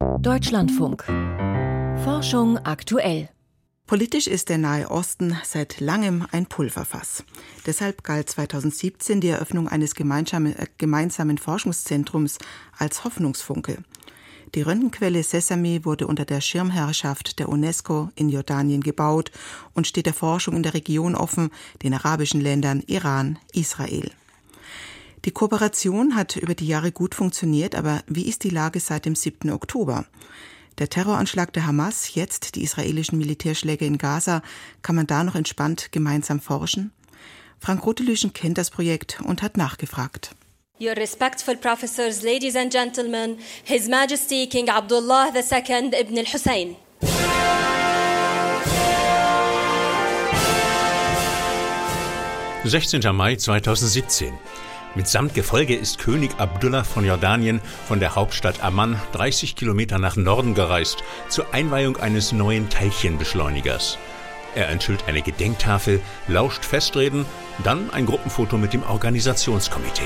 Deutschlandfunk. Forschung aktuell. Politisch ist der Nahe Osten seit langem ein Pulverfass. Deshalb galt 2017 die Eröffnung eines äh, gemeinsamen Forschungszentrums als Hoffnungsfunke. Die Röntgenquelle Sesame wurde unter der Schirmherrschaft der UNESCO in Jordanien gebaut und steht der Forschung in der Region offen, den arabischen Ländern Iran, Israel. Die Kooperation hat über die Jahre gut funktioniert, aber wie ist die Lage seit dem 7. Oktober? Der Terroranschlag der Hamas, jetzt die israelischen Militärschläge in Gaza, kann man da noch entspannt gemeinsam forschen? Frank Rotelüschen kennt das Projekt und hat nachgefragt. Your respectful professors, ladies and gentlemen, His Majesty King Abdullah II ibn al-Hussein. 16. Mai 2017. Mitsamt Gefolge ist König Abdullah von Jordanien von der Hauptstadt Amman 30 Kilometer nach Norden gereist zur Einweihung eines neuen Teilchenbeschleunigers. Er enthüllt eine Gedenktafel, lauscht Festreden, dann ein Gruppenfoto mit dem Organisationskomitee.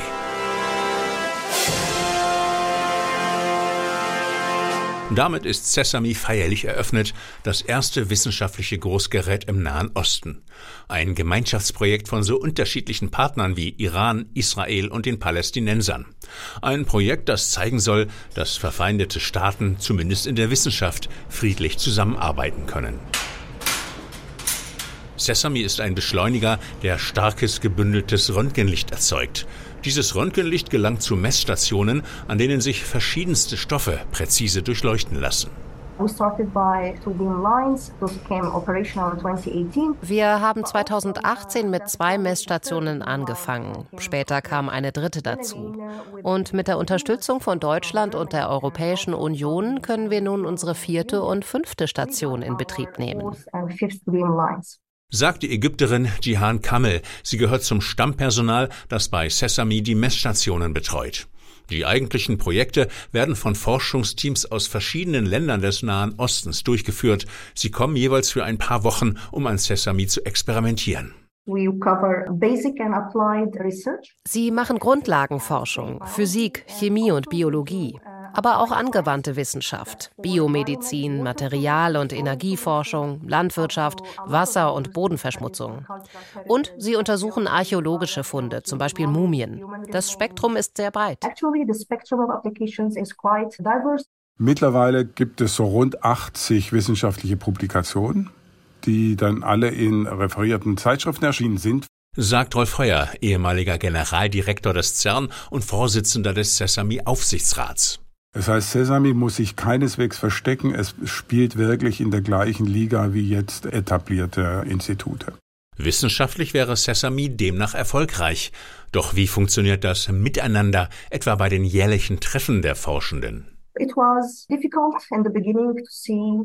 Damit ist Sesame feierlich eröffnet, das erste wissenschaftliche Großgerät im Nahen Osten. Ein Gemeinschaftsprojekt von so unterschiedlichen Partnern wie Iran, Israel und den Palästinensern. Ein Projekt, das zeigen soll, dass verfeindete Staaten zumindest in der Wissenschaft friedlich zusammenarbeiten können. Sesame ist ein Beschleuniger, der starkes gebündeltes Röntgenlicht erzeugt. Dieses Röntgenlicht gelangt zu Messstationen, an denen sich verschiedenste Stoffe präzise durchleuchten lassen. Wir haben 2018 mit zwei Messstationen angefangen. Später kam eine dritte dazu. Und mit der Unterstützung von Deutschland und der Europäischen Union können wir nun unsere vierte und fünfte Station in Betrieb nehmen sagt die Ägypterin Jihan Kamel. Sie gehört zum Stammpersonal, das bei Sesame die Messstationen betreut. Die eigentlichen Projekte werden von Forschungsteams aus verschiedenen Ländern des Nahen Ostens durchgeführt. Sie kommen jeweils für ein paar Wochen, um an Sesame zu experimentieren. Sie machen Grundlagenforschung, Physik, Chemie und Biologie aber auch angewandte Wissenschaft, Biomedizin, Material- und Energieforschung, Landwirtschaft, Wasser- und Bodenverschmutzung. Und sie untersuchen archäologische Funde, zum Beispiel Mumien. Das Spektrum ist sehr breit. Mittlerweile gibt es so rund 80 wissenschaftliche Publikationen, die dann alle in referierten Zeitschriften erschienen sind sagt Rolf Heuer, ehemaliger Generaldirektor des CERN und Vorsitzender des Sesame Aufsichtsrats. Das heißt, Sesame muss sich keineswegs verstecken. Es spielt wirklich in der gleichen Liga wie jetzt etablierte Institute. Wissenschaftlich wäre Sesame demnach erfolgreich. Doch wie funktioniert das Miteinander, etwa bei den jährlichen Treffen der Forschenden? It was difficult in the beginning to see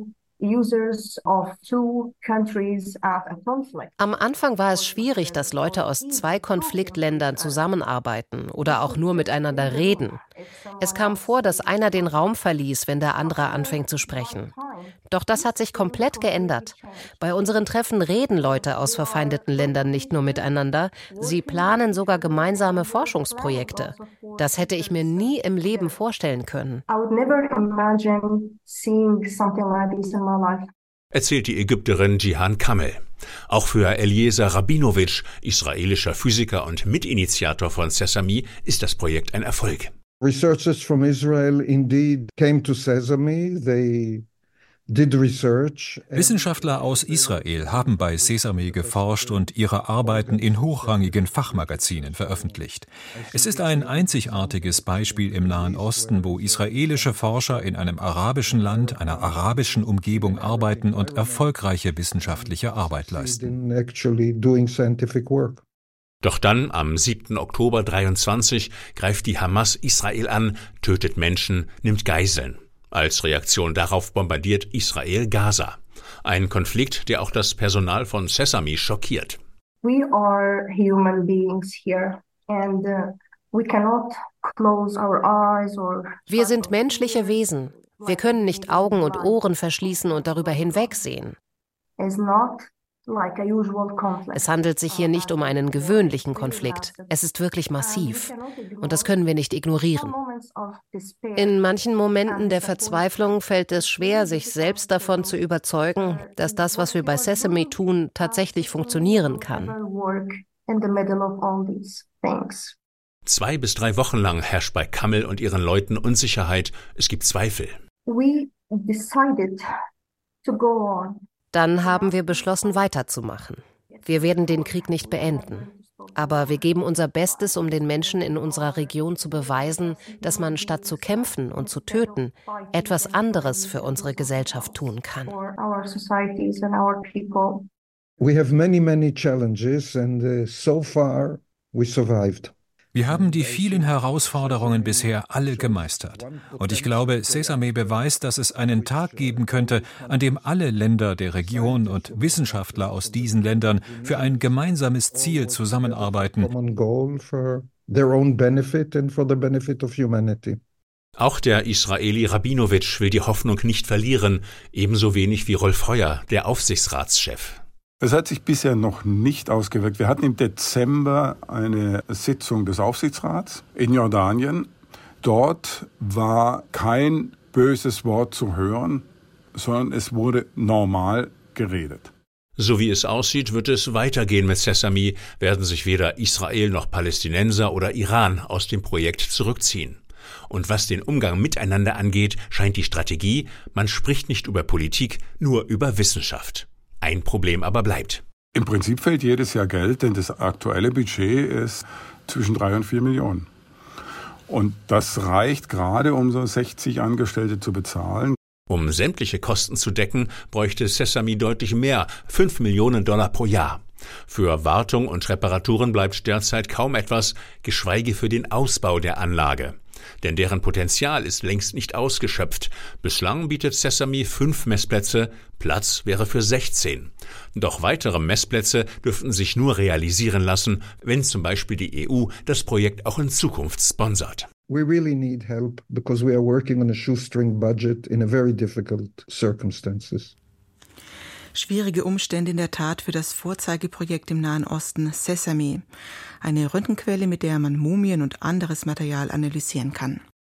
am Anfang war es schwierig, dass Leute aus zwei Konfliktländern zusammenarbeiten oder auch nur miteinander reden. Es kam vor, dass einer den Raum verließ, wenn der andere anfängt zu sprechen. Doch das hat sich komplett geändert. Bei unseren Treffen reden Leute aus verfeindeten Ländern nicht nur miteinander, sie planen sogar gemeinsame Forschungsprojekte. Das hätte ich mir nie im Leben vorstellen können erzählt die Ägypterin Jihan Kamel. Auch für Eliezer Rabinowitsch, israelischer Physiker und Mitinitiator von Sesame, ist das Projekt ein Erfolg. Researchers from Israel indeed came to Sesame. They Wissenschaftler aus Israel haben bei Sesame geforscht und ihre Arbeiten in hochrangigen Fachmagazinen veröffentlicht. Es ist ein einzigartiges Beispiel im Nahen Osten, wo israelische Forscher in einem arabischen Land, einer arabischen Umgebung arbeiten und erfolgreiche wissenschaftliche Arbeit leisten. Doch dann, am 7. Oktober 23, greift die Hamas Israel an, tötet Menschen, nimmt Geiseln. Als Reaktion darauf bombardiert Israel Gaza. Ein Konflikt, der auch das Personal von Sesame schockiert. We are human beings here and uh, we cannot close our eyes or Wir sind menschliche Wesen. Wir können nicht Augen und Ohren verschließen und darüber hinwegsehen. Es handelt sich hier nicht um einen gewöhnlichen Konflikt. Es ist wirklich massiv. Und das können wir nicht ignorieren. In manchen Momenten der Verzweiflung fällt es schwer, sich selbst davon zu überzeugen, dass das, was wir bei Sesame tun, tatsächlich funktionieren kann. Zwei bis drei Wochen lang herrscht bei Kammel und ihren Leuten Unsicherheit. Es gibt Zweifel. Dann haben wir beschlossen, weiterzumachen. Wir werden den Krieg nicht beenden. Aber wir geben unser Bestes, um den Menschen in unserer Region zu beweisen, dass man statt zu kämpfen und zu töten, etwas anderes für unsere Gesellschaft tun kann. We have many, many challenges and uh, so far we survived. Wir haben die vielen Herausforderungen bisher alle gemeistert. Und ich glaube, Sesame beweist, dass es einen Tag geben könnte, an dem alle Länder der Region und Wissenschaftler aus diesen Ländern für ein gemeinsames Ziel zusammenarbeiten. Auch der Israeli Rabinowitsch will die Hoffnung nicht verlieren, ebenso wenig wie Rolf Heuer, der Aufsichtsratschef. Es hat sich bisher noch nicht ausgewirkt. Wir hatten im Dezember eine Sitzung des Aufsichtsrats in Jordanien. Dort war kein böses Wort zu hören, sondern es wurde normal geredet. So wie es aussieht, wird es weitergehen mit Sesame, werden sich weder Israel noch Palästinenser oder Iran aus dem Projekt zurückziehen. Und was den Umgang miteinander angeht, scheint die Strategie, man spricht nicht über Politik, nur über Wissenschaft. Ein Problem aber bleibt. Im Prinzip fällt jedes Jahr Geld, denn das aktuelle Budget ist zwischen drei und vier Millionen. Und das reicht gerade, um so 60 Angestellte zu bezahlen. Um sämtliche Kosten zu decken, bräuchte Sesame deutlich mehr, 5 Millionen Dollar pro Jahr. Für Wartung und Reparaturen bleibt derzeit kaum etwas, geschweige für den Ausbau der Anlage denn deren Potenzial ist längst nicht ausgeschöpft. Bislang bietet Sesame fünf Messplätze, Platz wäre für 16. Doch weitere Messplätze dürften sich nur realisieren lassen, wenn zum Beispiel die EU das Projekt auch in Zukunft sponsert. We really need help because we are working on a shoestring budget in a very difficult circumstances. Schwierige Umstände in der Tat für das Vorzeigeprojekt im Nahen Osten Sesame, eine Röntgenquelle, mit der man Mumien und anderes Material analysieren kann.